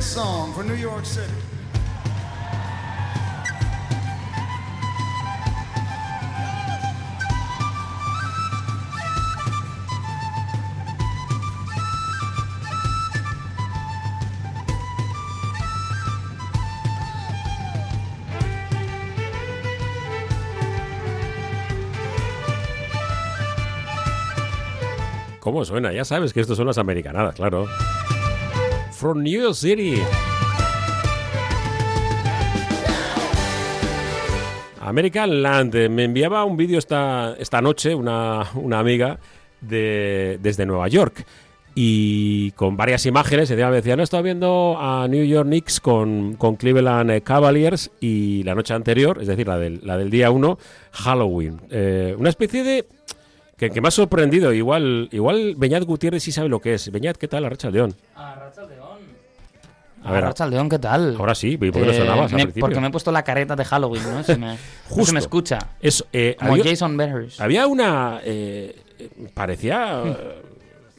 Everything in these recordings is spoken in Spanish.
Song for New York City. ¿Cómo suena? Ya sabes que estos son las americanadas, claro. From New York City. American Land. eh, Me enviaba un vídeo esta, esta noche una, una amiga de, desde Nueva York. Y con varias imágenes, ella me decía, no, estaba viendo a New York Knicks con, con Cleveland eh, Cavaliers y la noche anterior, es decir, la del, la del día 1, Halloween. Eh, una especie de... Que, que me ha sorprendido. Igual, igual Beñat Gutiérrez sí sabe lo que es. Beñat, ¿qué tal? Arracha León. A Racha León. A ver, Racha León, ¿qué tal? Ahora sí, ¿y por qué no Eh, sonabas al me- principio? porque me he puesto la careta de Halloween, ¿no? Se me, no Justo. se me escucha. Es, eh, Como había, Jason Bears. había una... eh, eh, parecía eh,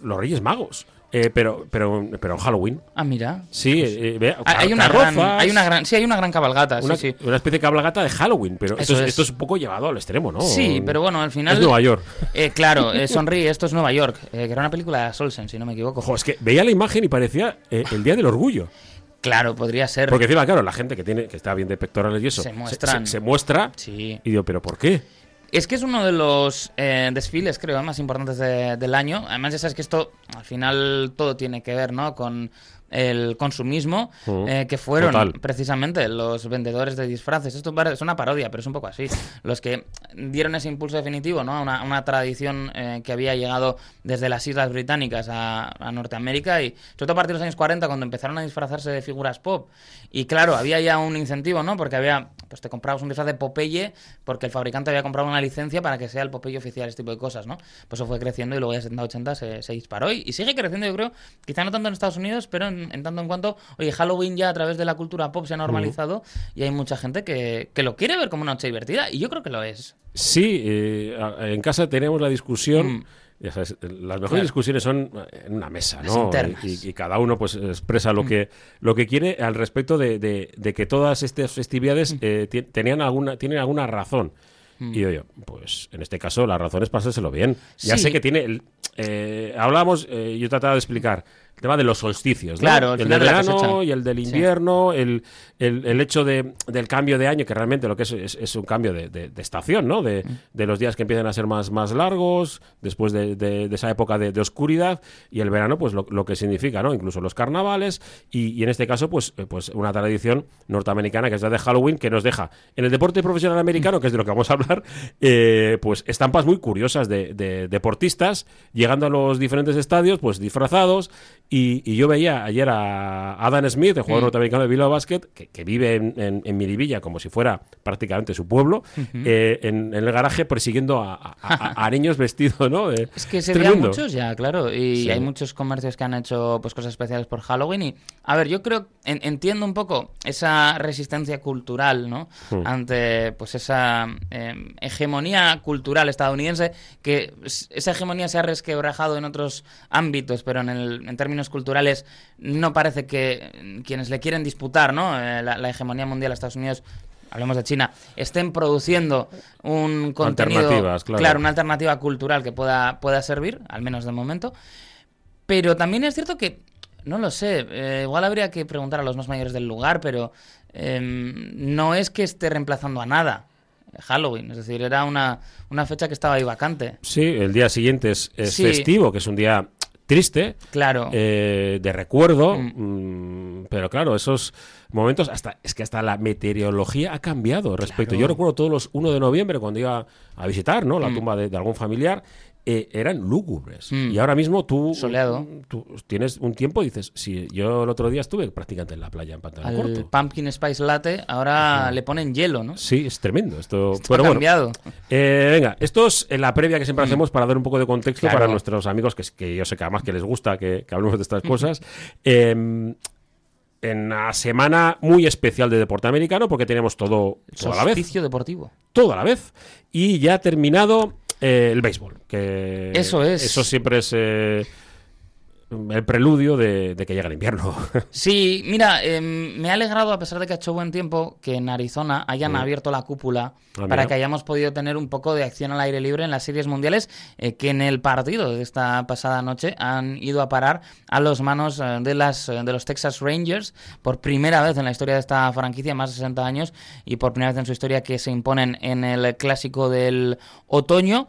los Reyes Magos. Eh, pero, pero, pero en Halloween. Ah, mira. Sí, eh, ve- Ah, Hay una, gran, hay una gran, sí, hay una gran cabalgata, una, sí, sí. una especie de cabalgata de Halloween. Pero esto es, es. esto es un poco llevado al extremo, ¿no? Sí, pero bueno, al final... Es Nueva York. Eh, claro, eh, Sonríe, esto es Nueva York, eh, que era una película de Solsen, si no me equivoco. Ojo, es que veía la imagen y parecía eh, el Día del Orgullo. Claro, podría ser. Porque encima, claro, la gente que tiene que está bien de pectorales y eso Se muestran. se- se muestra Sí. y digo, ¿pero por qué? Es que es uno de los eh, desfiles, creo, más importantes de- del año. Además, ya sabes que esto, al final, todo tiene que ver, ¿no? Con el consumismo, Ujú. eh, que fueron Total. precisamente los vendedores de disfraces. Esto es una parodia, pero es un poco así. Los que dieron ese impulso definitivo, ¿no? A una, una tradición eh, que había llegado desde las Islas Británicas a, a Norteamérica y sobre todo a partir de los años 40, cuando empezaron a disfrazarse de figuras pop. Y claro, había ya un incentivo, ¿no? Porque había, pues te comprabas un disfraz de Popeye porque el fabricante había comprado una licencia para que sea el Popeye oficial, este tipo de cosas, ¿no? Pues eso fue creciendo y luego ya 70-80 se, se disparó y, y sigue creciendo, yo creo, quizá no tanto en Estados Unidos, pero en, en tanto en cuanto, oye, Halloween ya a través de la cultura pop se ha normalizado y hay mucha gente que, que lo quiere ver como una noche divertida y yo creo que lo es. Sí, eh, en casa tenemos la discusión. Mm. ya sabes, las mejores Claro. discusiones son en una mesa, ¿no? Y, y cada uno pues expresa Mm. lo que lo que quiere al respecto de, de- de que todas estas festividades Mm. eh, tenían alguna tienen alguna razón. Y yo, pues en este caso la razón es pasárselo bien. Ya sé que tiene. el- eh, hablábamos, eh, yo trataba de explicar el tema de los solsticios, ¿no? Claro, el el del verano y el del Sí. invierno, el, el- el hecho de, del cambio de año, que realmente lo que es es, es un cambio de, de- de estación, ¿no? De, Mm. de los días que empiezan a ser más, más largos, después de, esa época de, oscuridad, y el verano, pues lo, lo que significa, ¿no? Incluso los carnavales, y, y en este caso, pues, eh, pues una tradición norteamericana que es la de Halloween, que nos deja en el deporte profesional americano, que es de lo que vamos a hablar, eh, pues estampas muy curiosas de deportistas llegando a los diferentes estadios, pues disfrazados, y, y yo veía ayer a Adam Smith, el jugador Mm. norteamericano de Bilbao Basket, que, que vive en, en, en Miribilla como si fuera prácticamente su pueblo, eh, en, en el garaje persiguiendo a, a- a- a niños vestidos, ¿no? De- Es que se veían muchos ya, claro. Y Sí. hay muchos comercios que han hecho pues cosas especiales por Halloween. Y, a ver, yo creo, en- entiendo un poco esa resistencia cultural, ¿no? Hmm. Ante pues esa eh, hegemonía cultural estadounidense, que esa hegemonía se ha resquebrajado en otros ámbitos, pero en, el- en términos culturales no parece que mm, quienes le quieren disputar, ¿no? Eh, la, la hegemonía mundial a Estados Unidos hablemos de China, estén produciendo un contenido, Alternativas, claro. una alternativa cultural que pueda, pueda servir, al menos de momento. Pero también es cierto que, no lo sé, eh, igual habría que preguntar a los más mayores del lugar, pero em, no es que esté reemplazando a nada eh, Halloween, es decir, era una, una fecha que estaba ahí vacante. Sí, el día siguiente es, es Sí. festivo, que es un día triste, Claro. eh, de recuerdo, Mm. mm, pero claro, esos momentos, hasta es que hasta la meteorología ha cambiado respecto. Claro. Yo recuerdo todos los 1 de noviembre cuando iba a visitar ¿no? la Mm. tumba de, de algún familiar, eh, eran lúgubres. Mm. Y ahora mismo tú, Soleado. tú tienes un tiempo y dices, si yo el otro día estuve prácticamente en la playa en pantalón al corto. Pumpkin Spice Latte ahora le ponen hielo, ¿no? Sí, es tremendo esto. Esto pero ha bueno, cambiado. eh, venga, esto es la previa que siempre hacemos para dar un poco de contexto Claro. para nuestros amigos, que, que yo sé que además que les gusta que, que hablemos de estas cosas. Eh, en una semana muy especial de deporte americano, porque tenemos todo, todo a la vez. Deportivo. Todo a la vez. Y ya ha terminado eh, el béisbol. Que Eso es. Eso siempre es. eh, el preludio de, que llega el invierno. Sí, mira, em, me ha alegrado, a pesar de que ha hecho buen tiempo, que en Arizona hayan abierto la cúpula ah, para que hayamos podido tener un poco de acción al aire libre en las series mundiales, eh, que en el partido de esta pasada noche han ido a parar a las manos eh, de, las, eh, de los Texas Rangers por primera vez en la historia de esta franquicia, más de 60 años, y por primera vez en su historia que se imponen en el clásico del otoño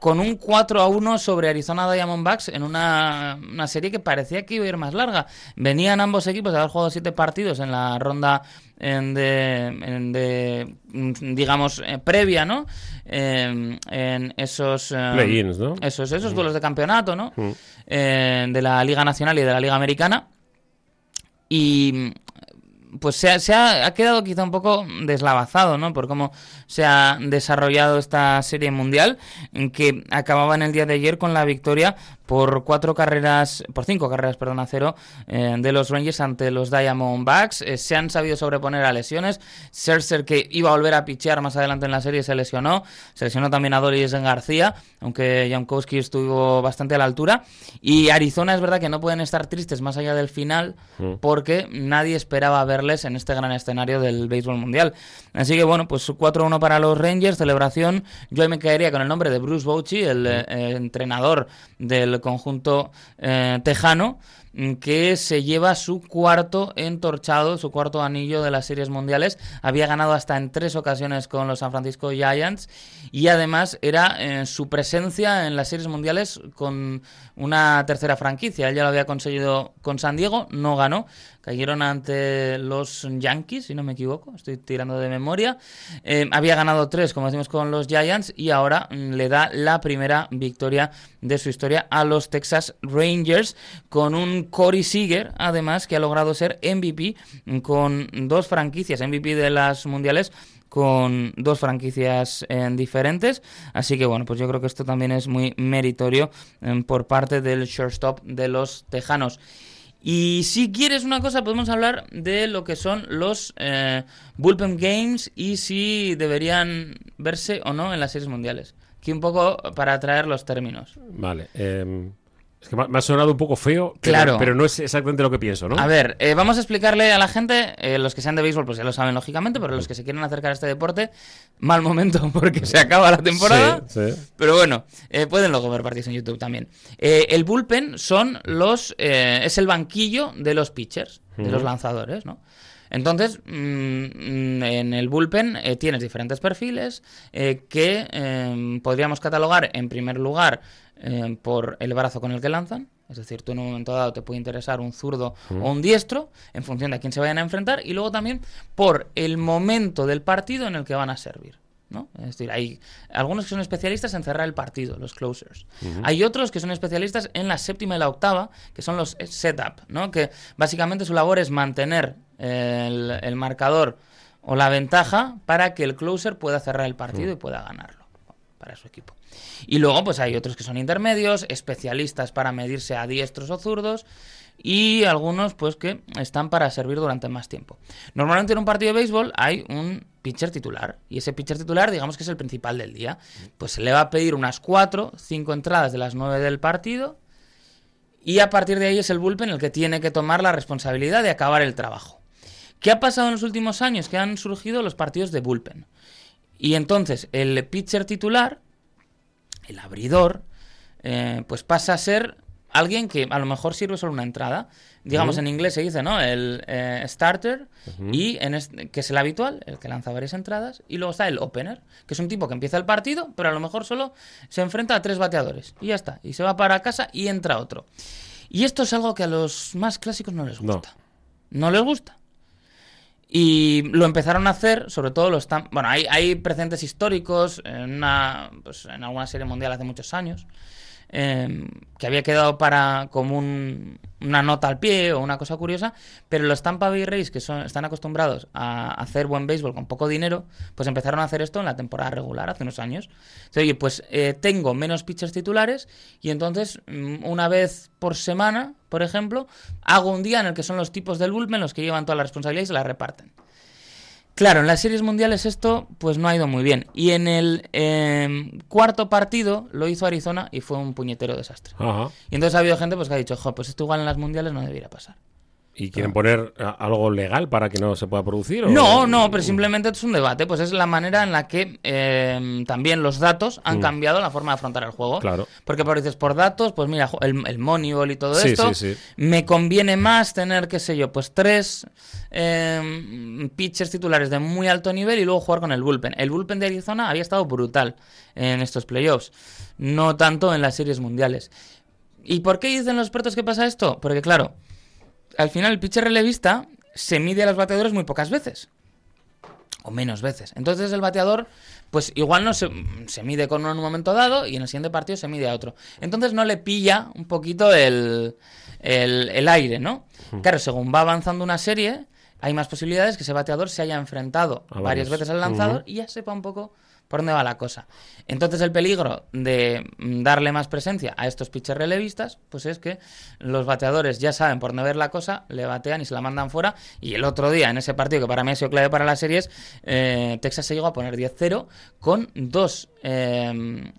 con un 4 a 1 sobre Arizona Diamondbacks en una, serie que parecía que iba a ir más larga. Venían ambos equipos de haber jugado siete partidos en la ronda de, digamos, eh, previa, ¿no? en esos... Eh, Play-ins, ¿no? Esos, esos duelos de campeonato, ¿no? Eh, de la Liga Nacional y de la Liga Americana. Y pues se ha, se ha, quedado quizá un poco deslavazado, ¿no? Por cómo se ha desarrollado esta serie mundial, que acababa en el día de ayer con la victoria por cuatro carreras, por cinco carreras, perdón, a cero eh, de los Rangers ante los Diamondbacks. Eh, se han sabido sobreponer a lesiones. Scherzer, que iba a volver a pichear más adelante en la serie, se lesionó. Se lesionó también a Doris en García, aunque Jankowski estuvo bastante a la altura. Y Arizona es verdad que no pueden estar tristes más allá del final, mm. porque nadie esperaba verles en este gran escenario del béisbol mundial. Así que bueno, pues 4-1 para los Rangers, celebración. Yo me caería con el nombre de Bruce Bochy, el eh, entrenador del conjunto eh, tejano que se lleva su cuarto entorchado, su cuarto anillo de las series mundiales. Había ganado hasta en tres ocasiones con los San Francisco Giants y además era eh, su presencia en las series mundiales con una tercera franquicia. Él ya lo había conseguido con San Diego, no ganó. Cayeron ante los Yankees, si no me equivoco, estoy tirando de memoria. Eh, había ganado tres, como decimos, con los Giants y ahora mm, le da la primera victoria de su historia a los Texas Rangers con un Corey Seager, además, que ha logrado ser MVP con dos franquicias, MVP de las mundiales con dos franquicias eh, diferentes. Así que bueno, pues yo creo que esto también es muy meritorio eh, por parte del shortstop de los Tejanos. Y si quieres una cosa, podemos hablar de lo que son los eh, Bullpen Games y si deberían verse o no en las series mundiales. Aquí un poco para traer los términos. Vale. Eh, es que me ha sonado un poco feo, pero, claro. pero no es exactamente lo que pienso, ¿no? A ver, eh, vamos a explicarle a la gente, eh, los que sean de béisbol pues ya lo saben lógicamente, pero los que se quieren acercar a este deporte, mal momento porque se acaba la temporada. Sí, sí. Pero bueno, eh, pueden luego ver partidos en YouTube también. el bullpen son los, es el banquillo de los pitchers, de los lanzadores, ¿no? Entonces, mm, en el bullpen tienes diferentes perfiles que em, podríamos catalogar en primer lugar eh, por el brazo con el que lanzan. Es decir, tú en un momento dado te puede interesar un zurdo o un diestro en función de a quién se vayan a enfrentar y luego también por el momento del partido en el que van a servir. ¿no? Es decir, hay algunos que son especialistas en cerrar el partido, los closers. Hay otros que son especialistas en la séptima y la octava, que son los setup, ¿no? que básicamente su labor es mantener el, el marcador o la ventaja para que el closer pueda cerrar el partido y pueda ganarlo para su equipo. Y luego, pues hay otros que son intermedios, especialistas para medirse a diestros o zurdos, y algunos, pues, que están para servir durante más tiempo. Normalmente en un partido de béisbol hay un pitcher titular, y ese pitcher titular, digamos que es el principal del día. Pues se le va a pedir unas cuatro, cinco entradas de las nueve del partido, y a partir de ahí es el bullpen el que tiene que tomar la responsabilidad de acabar el trabajo. ¿Qué ha pasado en los últimos años? Que han surgido los partidos de bullpen. Y entonces el pitcher titular el abridor, eh, pues pasa a ser alguien que a lo mejor sirve solo una entrada. Digamos, en inglés se dice, ¿no? El eh, starter, y en que es el habitual, el que lanza varias entradas. Y luego está el opener, que es un tipo que empieza el partido, pero a lo mejor solo se enfrenta a tres bateadores. Y ya está. Y se va para casa y entra otro. Y esto es algo que a los más clásicos no les gusta. no les gusta. Y lo empezaron a hacer, sobre todo los están. Bueno, hay, hay precedentes históricos en, una, pues, en alguna serie mundial hace muchos años. Em, que había quedado para como una nota al pie o una cosa curiosa, pero los Tampa Bay Rays, que son, están acostumbrados a hacer buen béisbol con poco dinero, pues empezaron a hacer esto en la temporada regular hace unos años. oye, pues eh, tengo menos pitchers titulares y entonces mm, una vez por semana, por ejemplo, hago un día en el que son los tipos del bullpen los que llevan toda la responsabilidad y se la reparten. Claro, en las series mundiales esto pues no ha ido muy bien. Y en el em, cuarto partido lo hizo Arizona y fue un puñetero desastre. Ajá. Y entonces ha habido gente pues que ha dicho, jo, pues esto igual en las mundiales no debería pasar. ¿Y quieren poner a- algo legal para que no se pueda producir? o- No, no, pero simplemente es un debate. Pues es la manera en la que em, también los datos han cambiado la forma de afrontar el juego. Mm. Claro. Porque por dices, por datos, pues mira, el, el Moneyball y todo Sí, esto, sí, sí. me conviene más tener, qué sé yo, pues tres em, pitchers titulares de muy alto nivel y luego jugar con el bullpen. El bullpen de Arizona había estado brutal en estos playoffs, no tanto en las series mundiales. ¿Y por qué dicen los expertos que pasa esto? Porque claro, al final el pitcher relevista se mide a los bateadores muy pocas veces. O menos veces. Entonces el bateador, pues igual no se, se mide con uno en un momento dado y en el siguiente partido se mide a otro. Entonces no le pilla un poquito el, el, el aire, ¿no? Claro, según va avanzando una serie, hay más posibilidades que ese bateador se haya enfrentado A varias veces al lanzador y ya sepa un poco por dónde va la cosa. Entonces el peligro de mm, darle más presencia a estos pitchers relevistas, pues es que los bateadores ya saben por dónde ver la cosa, le batean y se la mandan fuera. Y el otro día, en ese partido que para mí ha sido clave para las series, eh, Texas se llegó a poner 10-0 con dos... eh,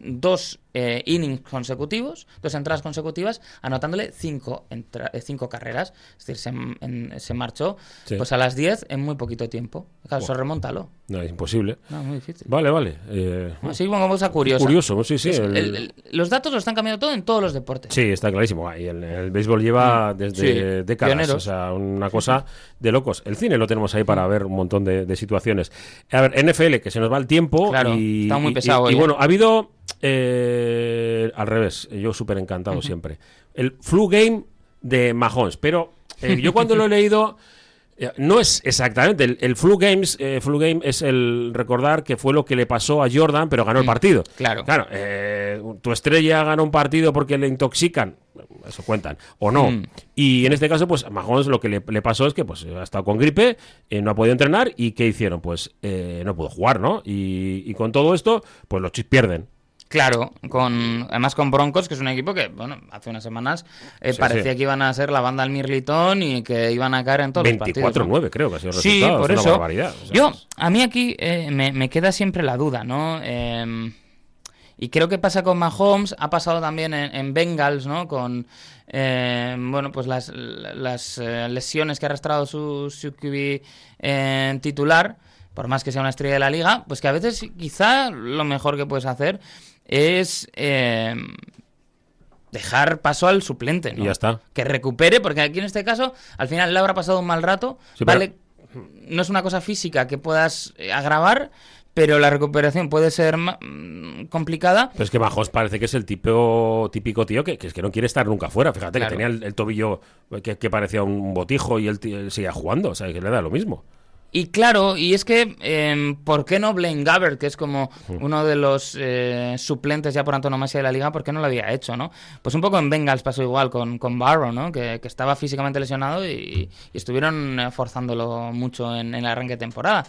dos eh, innings consecutivos, dos entradas consecutivas, anotándole cinco, entra- eh, cinco carreras. Es decir, se, en- se marchó Sí. pues a las 10 en muy poquito tiempo. Claro, eso Buah. remóntalo. No, es imposible. No, muy difícil. Vale, vale. eh, Así como cosa curiosa. curioso, sí, sí. Es- el- el- el- los datos lo están cambiando todo en todos los deportes. Sí, está clarísimo. Y el, béisbol lleva desde Sí, décadas. pioneros. O sea, una cosa de locos. El cine lo tenemos ahí para ver un montón de, de situaciones. A ver, NFL, que se nos va el tiempo. Claro, y, está muy pesado y- hoy, y bueno, ha habido. eh, al revés, yo súper encantado siempre. El flu game de Mahomes. Pero eh, yo cuando lo he leído. eh, No es exactamente. El, el flu games, eh, flu game es el recordar que fue lo que le pasó a Jordan, pero ganó el partido. claro. Claro, eh, tu estrella gana un partido porque le intoxican, eso cuentan, o no. Mm. Y en este caso, pues a Mahomes lo que le, le pasó es que pues ha estado con gripe, eh, no ha podido entrenar y ¿qué hicieron? Pues no pudo jugar, ¿no? Y, y con todo esto, pues los Chiefs pierden. Claro, con además con Broncos, que es un equipo que, bueno, hace unas semanas eh, Sí, parecía sí. que iban a ser la banda al Mirlitón y que iban a caer en todos los partidos. ¿no? 24-9 creo que ha sido el Sí, resultado. por es eso. una barbaridad. o sea, Yo, a mí aquí eh, me, me queda siempre la duda, ¿no? Eh, y creo que pasa con Mahomes, ha pasado también en, en Bengals, ¿no? Con, eh, bueno, pues las, las eh, lesiones que ha arrastrado su, su QB eh, titular, por más que sea una estrella de la liga, pues que a veces quizá lo mejor que puedes hacer es... eh, dejar paso al suplente, ¿no? Y ya está. Que recupere, porque aquí en este caso, al final le habrá pasado un mal rato, Sí, pero- vale, no es una cosa física que puedas eh, agravar, pero la recuperación puede ser mm, complicada. Pero es que Mahomes parece que es el tipo, típico tío que, que es que no quiere estar nunca fuera. Fíjate Claro. que tenía el, el tobillo que, que parecía un botijo y él, él seguía jugando. O sea, que le da lo mismo. Y claro, y es que, em, ¿por qué no Blaine Gabbert, que es como uno de los eh, suplentes ya por antonomasia de la liga, ¿por qué no lo había hecho, no? Pues un poco en Bengals pasó igual con, con Barrow, ¿no? Que, que estaba físicamente lesionado y, y estuvieron eh, forzándolo mucho en, en el arranque de temporada.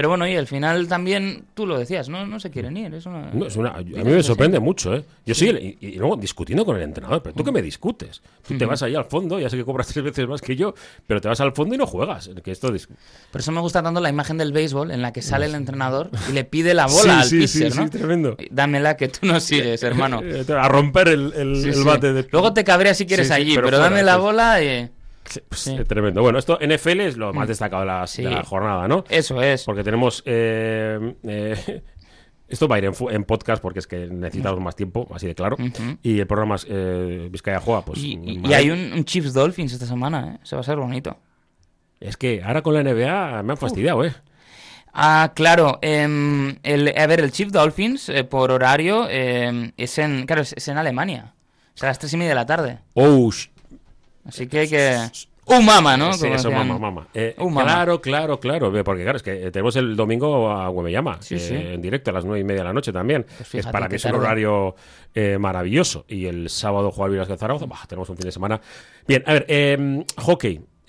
Pero bueno, y al final también, tú lo decías, no, no se quieren ir. Es una... No, es una- a mí me sorprende sí. mucho, ¿eh? Yo sí, y, y luego discutiendo con el entrenador. Pero tú que me discutes. Tú te vas ahí al fondo, ya sé que cobras tres veces más que yo, pero te vas al fondo y no juegas. Que esto Por eso me gusta tanto la imagen del béisbol en la que sale el entrenador y le pide la bola Sí, al sí, sí, pitcher, sí, ¿no? tremendo. Dámela que tú no sigues, hermano. Eh, A romper el, el- Sí, el sí. bate de. Luego te cabreas si quieres Sí, sí, allí, pero pero, fuera, dame la sí. bola y... Pues, Sí. Mm. eh, Tremendo. Bueno, esto NFL es lo más destacado de la, Sí. de la jornada, ¿no? Eso es. Porque tenemos. eh, eh, esto va a ir en, podcast porque es que necesitamos más tiempo, así de claro. Y el programa es eh, Vizcaya Juega, pues. Y, y- y madre. hay un, un Chiefs Dolphins esta semana, ¿eh? Se va a ser bonito. Es que ahora con la NBA me han fastidiado, ¿eh? Ah, claro. em, el, a ver, el Chiefs Dolphins, eh, por horario, em, es en... Claro, es, es en Alemania. Es a las tres y media de la tarde. Oh, Así que hay que... ¡Uh, mama! ¿no? Sí, Como eso, decían. mama, mama. Eh, mama. Claro, claro, claro. Porque claro, es que eh, tenemos el domingo a Güemellama, Sí, eh, sí. en directo a las nueve y media de la noche también. Pues es para mí es un horario eh, maravilloso. Y el sábado jugar Vilas de Zaragoza, bah, tenemos un fin de semana. Bien, a ver,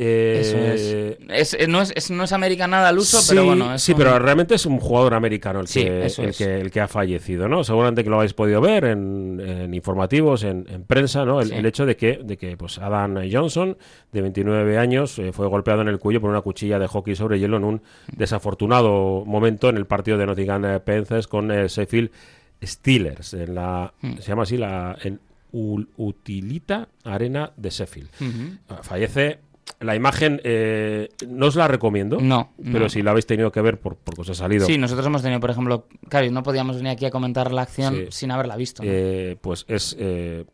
eh. Eso Eh, es. Es- no, es, es- no es americanada al uso, sí, pero bueno. sí, un- pero realmente es un jugador americano el, Sí, que, el, que, el que ha fallecido, ¿no? Seguramente que lo habéis podido ver en, en informativos, en, en prensa, ¿no? El, Sí. el hecho de que, de que pues Adam Johnson, de 29 años, eh, fue golpeado en el cuello por una cuchilla de hockey sobre hielo en un desafortunado momento en el partido de Nottingham eh, Panthers con eh, Sheffield Steelers, en la, Hmm. se llama así, la en Utilita Arena de Sheffield. Fallece. La imagen eh, no os la recomiendo. No, Pero no. si la habéis tenido que ver por, porque os ha salido, Sí, nosotros hemos tenido, por ejemplo, claro, no podíamos venir aquí a comentar la acción Sí. sin haberla visto. ¿no? eh, pues es, eh,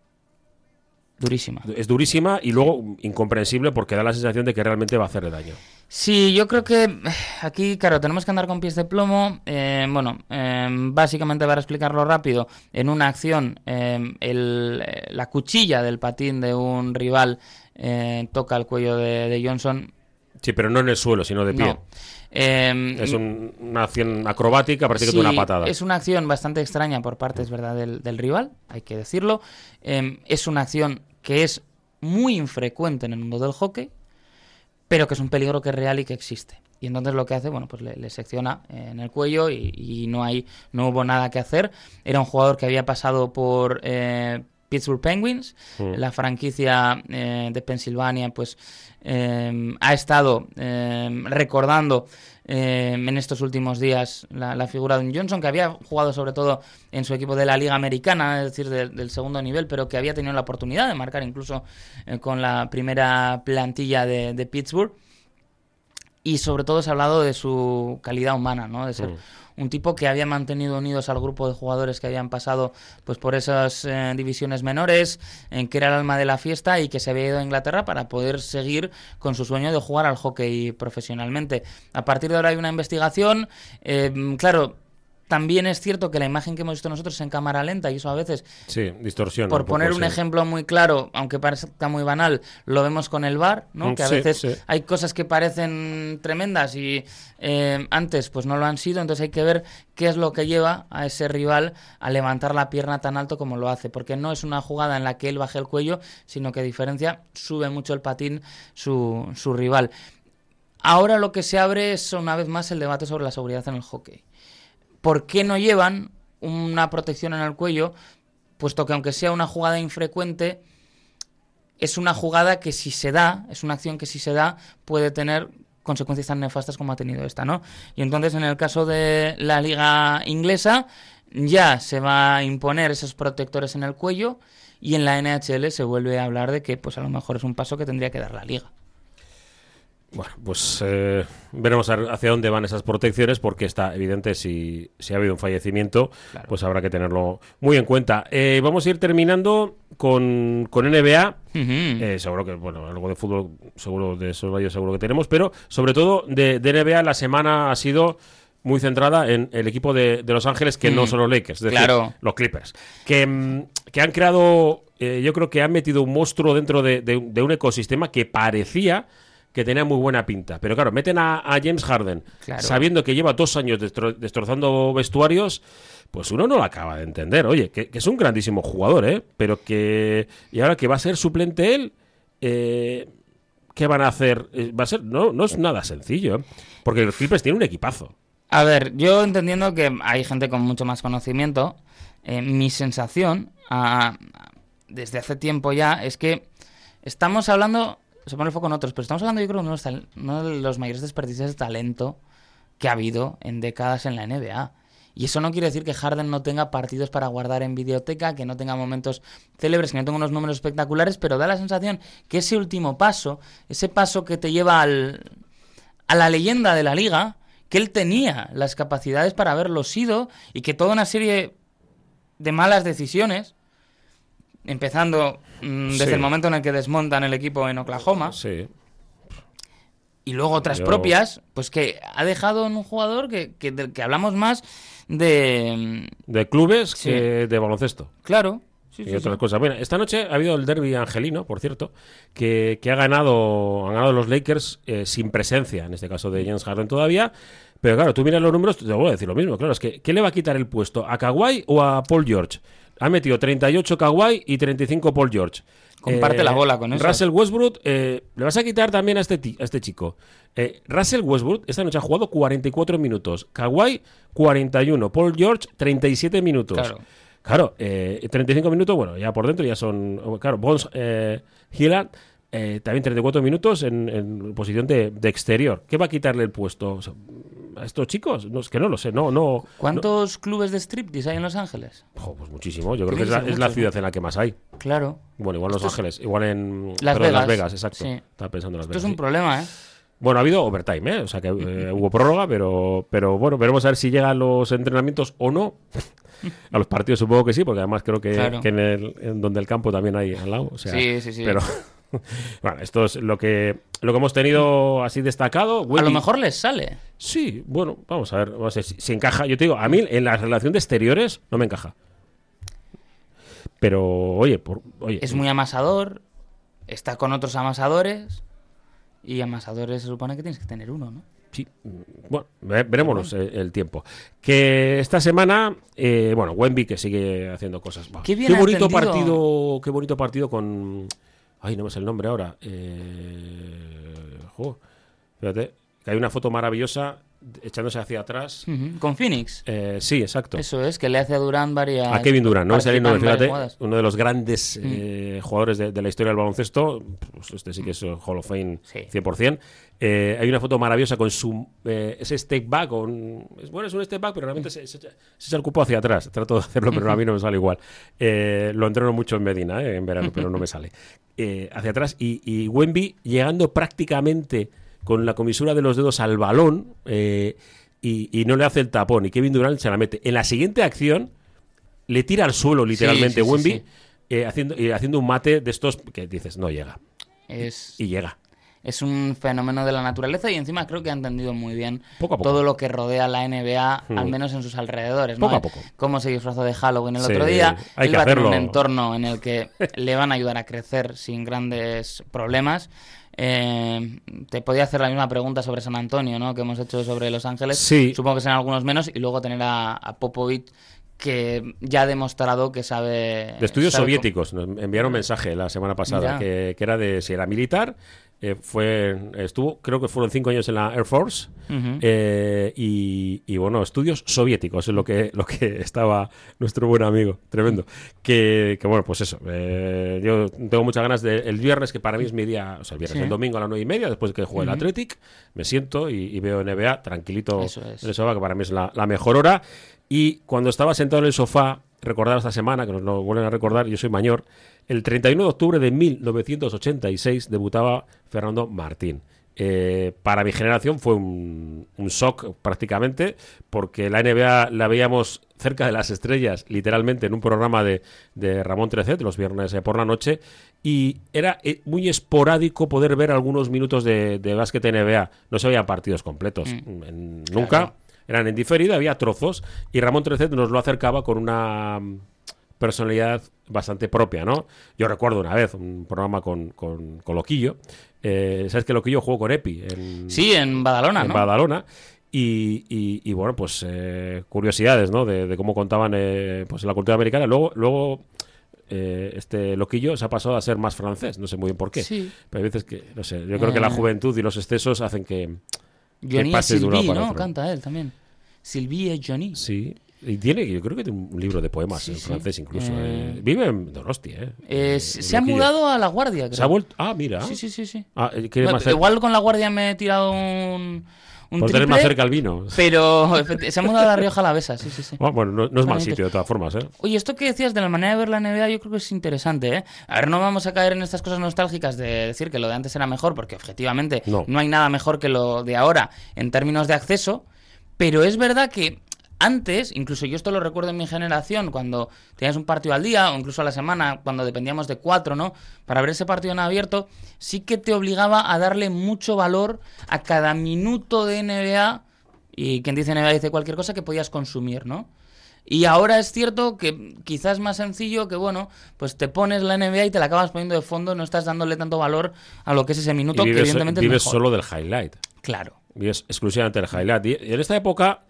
Durísima. es durísima y luego incomprensible porque da la sensación de que realmente va a hacerle daño. Sí, yo creo que eh, aquí, claro, tenemos que andar con pies de plomo. Eh, bueno, eh, básicamente para explicarlo rápido, en una acción, eh, el- la cuchilla del patín de un rival eh, toca el cuello de, de Johnson. Sí, pero no en el suelo, sino de pie. No. Eh, Es un- una acción acrobática, parece que Sí, de una patada. Es una acción bastante extraña por parte, es verdad, del, del rival, hay que decirlo. Eh, es una acción que es muy infrecuente en el mundo del hockey, pero que es un peligro que es real y que existe. Y entonces lo que hace, bueno, pues le, le secciona eh, en el cuello y, y no hay, no hubo nada que hacer. Era un jugador que había pasado por eh, Pittsburgh Penguins, Mm. la franquicia eh, de Pensilvania, pues eh, ha estado eh, recordando eh, en estos últimos días la, la figura de un Johnson, que había jugado sobre todo en su equipo de la Liga Americana, es decir, del- del segundo nivel, pero que había tenido la oportunidad de marcar incluso eh, con la primera plantilla de, de Pittsburgh. Y sobre todo se ha hablado de su calidad humana, ¿no? De ser Mm. Un tipo que había mantenido unidos al grupo de jugadores que habían pasado pues por esas eh, divisiones menores, en que era el alma de la fiesta y que se había ido a Inglaterra para poder seguir con su sueño de jugar al hockey profesionalmente. A partir de ahora hay una investigación, eh, claro. También es cierto que la imagen que hemos visto nosotros es en cámara lenta y eso a veces Sí, por poner un ejemplo muy claro, aunque parezca muy banal, lo vemos con el VAR, ¿no? Mm, que a sí, veces sí. hay cosas que parecen tremendas y eh, antes pues no lo han sido, entonces hay que ver qué es lo que lleva a ese rival a levantar la pierna tan alto como lo hace, porque no es una jugada en la que él baje el cuello, sino que a diferencia sube mucho el patín su, su rival. Ahora lo que se abre es una vez más el debate sobre la seguridad en el hockey. ¿Por qué no llevan una protección en el cuello? Puesto que aunque sea una jugada infrecuente, es una jugada que si se da, es una acción que si se da puede tener consecuencias tan nefastas como ha tenido esta, ¿no? Y entonces en el caso de la liga inglesa ya se va a imponer esos protectores en el cuello y en la NHL se vuelve a hablar de que pues a lo mejor es un paso que tendría que dar la liga. Bueno, pues eh, veremos hacia dónde van esas protecciones porque está evidente si, si ha habido un fallecimiento, Claro. pues habrá que tenerlo muy en cuenta. Eh, vamos a ir terminando con, con NBA. Eh, seguro que, bueno, algo de fútbol, seguro de eso yo seguro que tenemos, pero sobre todo de, de NBA la semana ha sido muy centrada en el equipo de, de Los Ángeles, que no son los Lakers, es decir, claro. los Clippers, que, mm, que han creado, eh, yo creo que han metido un monstruo dentro de, de un- de un ecosistema que parecía que tenía muy buena pinta. Pero claro, meten a, a James Harden, Claro. sabiendo que lleva dos años destro- destrozando vestuarios, pues uno no lo acaba de entender. Oye, que, que es un grandísimo jugador, ¿eh? Pero que... Y ahora que va a ser suplente él, eh, ¿qué van a hacer? Eh, Va a ser... No, no es nada sencillo, ¿eh? Porque los Clippers tienen un equipazo. A ver, yo entendiendo que hay gente con mucho más conocimiento, eh, mi sensación ah, desde hace tiempo ya es que estamos hablando, se pone el foco en otros, pero estamos hablando yo creo de uno de los uno de los mayores desperdicios de talento que ha habido en décadas en la NBA. Y eso no quiere decir que Harden no tenga partidos para guardar en videoteca, que no tenga momentos célebres, que no tenga unos números espectaculares, pero da la sensación que ese último paso, ese paso que te lleva al, a la leyenda de la liga, que él tenía las capacidades para haberlo sido y que toda una serie de malas decisiones, empezando mm, desde Sí. el momento en el que desmontan el equipo en Oklahoma Sí. y luego otras Yo- propias, pues que ha dejado en un jugador que, que, del que hablamos más de... mm, De clubes Sí. que de baloncesto. Claro. sí, y sí, otras cosas. Bueno, esta noche ha habido el derby angelino, por cierto, que, que ha ganado han ganado los Lakers eh, sin presencia, en este caso de James Harden todavía. Pero claro, tú miras los números, te voy a decir lo mismo. Claro, es que ¿qué le va a quitar el puesto? ¿A Kawhi o a Paul George? Ha metido 38 Kawhi y 35 Paul George. Comparte Eh, la bola con eso. Russell Westbrook, eh, le vas a quitar también a este, a este chico. Eh, Russell Westbrook esta noche ha jugado 44 minutos. Kawhi, 41. Paul George, 37 minutos. Claro. Claro, eh, 35 minutos, bueno, ya por dentro ya son. Claro, Bones eh, Hilland, eh, también 34 minutos en, en posición de, de exterior. ¿Qué va a quitarle el puesto O sea, a estos chicos? No, es que no lo sé, no, no. ¿Cuántos clubes de striptease hay en Los Ángeles? jo, pues muchísimo. Yo creo que es la, es la ciudad en la que más hay. Claro. Bueno, igual Los Esto es- Ángeles, igual en Las perdón, Vegas. Las Vegas, exacto. Sí. Estaba pensando en Las Esto es un sí. problema, ¿eh? Bueno, ha habido overtime, ¿eh? O sea que eh, hubo prórroga, pero, pero bueno, veremos a ver si llegan los entrenamientos o no. A los partidos supongo que sí, porque además creo que, Claro. que en, el, en donde el campo también hay al lado. O sea, Sí, sí, sí. Pero bueno, esto es lo que lo que hemos tenido así destacado. A lo mejor les sale. Sí, bueno, vamos a ver, vamos a ver si, si encaja. Yo te digo, a mí en la relación de exteriores no me encaja. Pero, oye, por, oye Es muy amasador, está con otros amasadores. Y amasadores se supone que tienes que tener uno, ¿no? Sí, bueno, ve- veremos el, el tiempo. Que esta semana, eh, bueno, Wemby que sigue haciendo cosas. Qué bien bonito entendido. partido, qué bonito partido con. Ay, no me sé el nombre ahora. Eh, fíjate, que hay una foto maravillosa echándose hacia atrás. Con Phoenix. Eh, sí, exacto. Eso es, que le hace a Durán varias. A Kevin Durant, no sale el fíjate, jugadas. uno de los grandes eh, jugadores de, de la historia del baloncesto, pues este sí que es Hall of Fame Sí. 100%. Eh, hay una foto maravillosa con su eh, ese step back, es, bueno, es un step back, pero realmente se, se, se el cupo hacia atrás. Trato de hacerlo, pero a mí no me sale igual. Eh, lo entreno mucho en Medina, eh, en verano, pero no me sale. Eh, hacia atrás y, y Wemby llegando prácticamente con la comisura de los dedos al balón eh, y, y no le hace el tapón y Kevin Durant se la mete. En la siguiente acción le tira al suelo literalmente sí, sí, Wemby sí. eh, haciendo, y haciendo un mate de estos que dices, no llega. Es, Y llega. es un fenómeno de la naturaleza y encima creo que ha entendido muy bien Poco a poco. todo lo que rodea la NBA, Hmm. al menos en sus alrededores. ¿no? Poco a poco. Cómo se disfrazó de Halloween el Sí, otro día. hay Él que va a tener un hacerlo. entorno en el que le van a ayudar a crecer sin grandes problemas. Eh, te podía hacer la misma pregunta sobre San Antonio, ¿no? Que hemos hecho sobre Los Ángeles. Sí. Supongo que serán algunos menos. Y luego tener a, a Popovich que ya ha demostrado que sabe... De estudios sabe soviéticos. Nos enviaron un mensaje la semana pasada que era de si era militar. Eh, fue estuvo creo que fueron cinco años en la Air Force eh, y, y, bueno estudios soviéticos es lo que lo que estaba nuestro buen amigo tremendo que, que bueno pues eso eh, yo tengo muchas ganas de el viernes que para mí es mi día o sea el viernes Sí. el domingo a las nueve y media después de que juegue el Ujú. Athletic me siento y, y veo NBA tranquilito Eso es. en el sofá que para mí es la, la mejor hora y cuando estaba sentado en el sofá recordar esta semana que nos lo vuelven a recordar yo soy mayor el 31 de octubre de 1986 debutaba Fernando Martín. Eh, para mi generación fue un, un shock prácticamente, porque la NBA la veíamos cerca de las estrellas, literalmente en un programa de, de Ramón Trecet, los viernes eh, por la noche, y era eh, muy esporádico poder ver algunos minutos de, de básquet NBA. No se veían partidos completos, Mm. en- nunca. Claro. Eran en diferido, había trozos, y Ramón Trecet nos lo acercaba con una mm, personalidad bastante propia, ¿no? Yo recuerdo una vez un programa con, con, con Loquillo. Eh, ¿Sabes que Loquillo jugó con Epi? En, Sí, en Badalona, en ¿no? Badalona. Y, y- y, bueno, pues eh, curiosidades, ¿no? De, de cómo contaban eh, pues la cultura americana. Luego, luego eh, este Loquillo se ha pasado a ser más francés, no sé muy bien por qué. Sí. Pero hay veces que, no sé, yo creo que la juventud y los excesos hacen que... Johnny Sylvie, para ¿no? Canta él también. Sylvie y Johnny. Sí. Y tiene, yo creo que tiene un libro de poemas Sí, en sí. frencés incluso. Eh. eh. Vive en Donosti, ¿eh? Eh, Eh, se ha mudado a La Guardia, creo. Se ha vuelto... Ah, mira. Sí, sí, sí, sí. Ah, eh, ¿quiere Bueno, más cer- Igual con La Guardia me he tirado un, un por tener más cerca el vino. pero se ha mudado a La Rioja Alavesa, sí, sí, sí. Bueno, no, no es mal sitio de todas formas, ¿eh? Oye, esto que decías de la manera de ver la NBA, yo creo que es interesante, ¿eh? A ver, no vamos a caer en estas cosas nostálgicas de decir que lo de antes era mejor, porque objetivamente No. no hay nada mejor que lo de ahora en términos de acceso, pero es verdad que antes, incluso yo esto lo recuerdo en mi generación, cuando tenías un partido al día o incluso a la semana, cuando dependíamos de cuatro, ¿no? Para ver ese partido en abierto, sí que te obligaba a darle mucho valor a cada minuto de NBA, y quien dice NBA dice cualquier cosa que podías consumir, ¿no? Y ahora es cierto que quizás es más sencillo que, bueno, pues te pones la NBA y te la acabas poniendo de fondo, no estás dándole tanto valor a lo que es ese minuto, Y que vives, evidentemente vives es mejor. solo del highlight. Claro. Vives exclusivamente del highlight. Y en esta época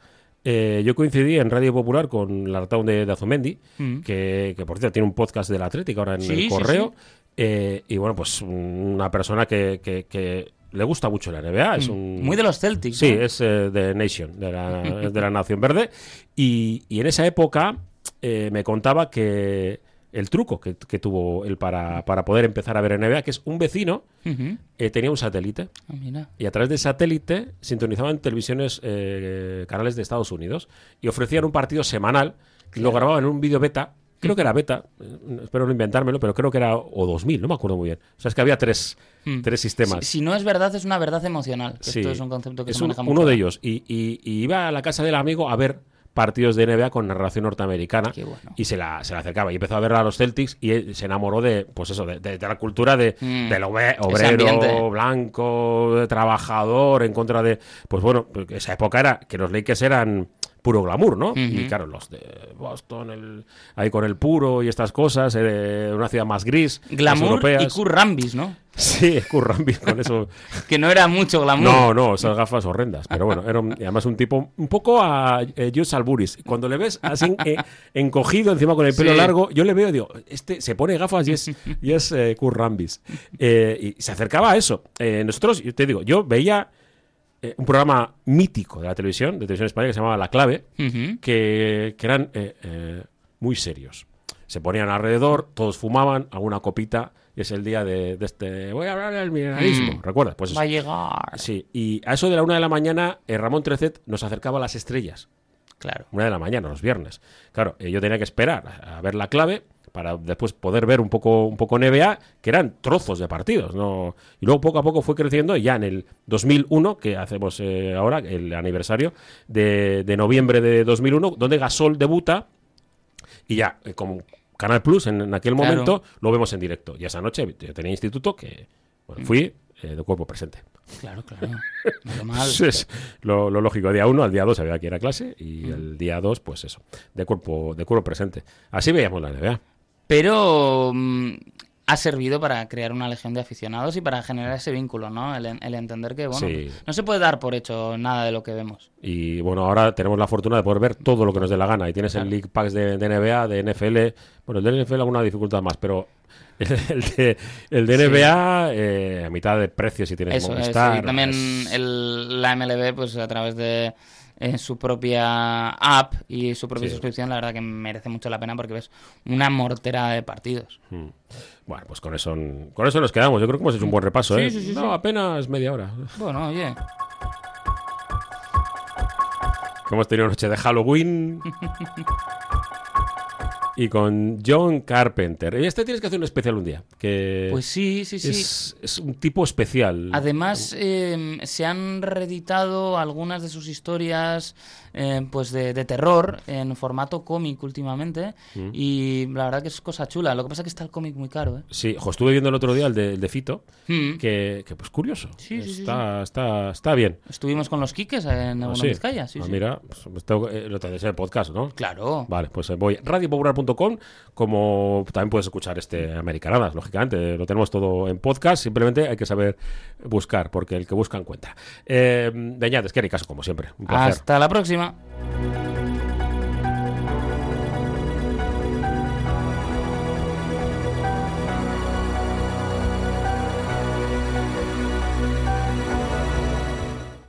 eh, yo coincidí en Radio Popular con la Lartown de, de Azumendi, Mm. que, que, por cierto tiene un podcast de la Atlética ahora en Sí, el sí, correo. Eh, y bueno, pues una persona que, que- que le gusta mucho la NBA. Es un, Mm. Muy de los Celtics. Sí, ¿no? es eh, de Nation, de la, de la Nación Verde. Y, y en esa época eh, me contaba que el truco que, que tuvo él para, para poder empezar a ver NBA, que es un vecino, eh, tenía un satélite. Ah, mira. Y a través de satélite sintonizaban televisiones, eh, canales de Estados Unidos. Y ofrecían un partido semanal. Y lo grababan en un vídeo beta. Creo que era beta, eh, espero no inventármelo, pero creo que era o 2000, no me acuerdo muy bien. O sea, es que había tres, Mm. tres sistemas. Si, si no es verdad, es una verdad emocional. que Sí. Esto es un concepto que Es se un- maneja uno mucho. de ellos. Y, y- y iba a la casa del amigo a ver partidos de NBA con narración norteamericana bueno. y se la, se la acercaba y empezó a ver a los Celtics y se enamoró de pues eso de, de- de la cultura de, Mm. del obrero blanco de trabajador en contra de pues bueno pues esa época era que los Lakers eran puro glamour, ¿no? Y claro, los de Boston, el- ahí con el puro y estas cosas, eh, una ciudad más gris, más Glamour y europeas. Kurt Rambis, ¿no? Sí, Currambi con eso. Que no era mucho glamour. No, no, esas gafas horrendas. Pero bueno, era un- y además un tipo un poco a eh, Jules Alburis. Cuando le ves así eh, encogido encima con el pelo Sí. largo, yo le veo y digo, este se pone gafas y es, y es eh, Kurt Rambis. Eh, y se acercaba a eso. Nosotros, yo te digo, yo veía eh, un programa mítico de la televisión, de televisión española, que se llamaba La Clave, que, que eran eh, eh, muy serios. Se ponían alrededor, todos fumaban, alguna copita, y es el día de, de este. Voy a hablar del mineralismo. Mm. ¿Recuerdas? Pues Va a llegar. Sí, y a eso de la una de la mañana, Ramón Trecet nos acercaba a las estrellas. Claro. Una de la mañana, los viernes. Claro, yo tenía que esperar a ver la clave para después poder ver un poco, un poco NBA, que eran trozos de partidos. ¿no? Y luego poco a poco fue creciendo y ya en el 2001, que hacemos eh, ahora, el aniversario de, de noviembre de 2001, donde Gasol debuta y ya, eh, como Canal Plus en, en aquel Claro. momento, lo vemos en directo. Y esa noche yo tenía instituto que bueno, fui eh, de cuerpo presente. Claro, claro. Normal. Es lo, lo lógico. Día uno, al día dos había que ir a clase y el día dos, pues eso, de cuerpo, de cuerpo presente. Así veíamos la NBA. Pero mm, ha servido para crear una legión de aficionados y para generar ese vínculo, ¿no? El, en- el entender que, bueno, Sí. no se puede dar por hecho nada de lo que vemos. Y bueno, ahora tenemos la fortuna de poder ver todo lo que nos dé la gana. Y tienes el. League Packs de, de NBA, de NFL. Bueno, el de NFL alguna dificultad más, pero el de, el de Sí. NBA eh, a mitad de precio si tienes Eso es. Movistar. Y también es- el- la MLB, pues a través de eh, su propia app y su propia Sí. suscripción, la verdad que merece mucho la pena porque ves una mortera de partidos. Mm. Bueno, pues con eso, con eso nos quedamos. Yo creo que hemos hecho un buen repaso. Sí, ¿eh? sí, sí, no, apenas media hora. Bueno, oye. Hemos tenido noche de Halloween. y con John Carpenter. Y este tienes que hacer un especial un día. Que Pues sí, sí, sí. es, es un tipo especial. Además, eh, se han reeditado algunas de sus historias eh, pues de, de terror en formato cómic últimamente. Mm. Y la verdad que es cosa chula. Lo que pasa es que está el cómic muy caro, ¿eh? Sí, jo, estuve viendo el otro día el de, el de Fito. Mm. Que, que, pues curioso. Sí, sí, sí, está, Está, está bien. Estuvimos con los Quiques en Ah, sí. Vizcaya, Ah, sí. Mira, pues, pues tengo que- lo tendréis en el podcast, ¿no? Claro. Vale, pues eh, voy a como también puedes escuchar este Americanadas, lógicamente. Lo tenemos todo en podcast, simplemente hay que saber buscar, porque el que busca encuentra. Eh, Beñat, es que caso, como siempre. Hasta la próxima.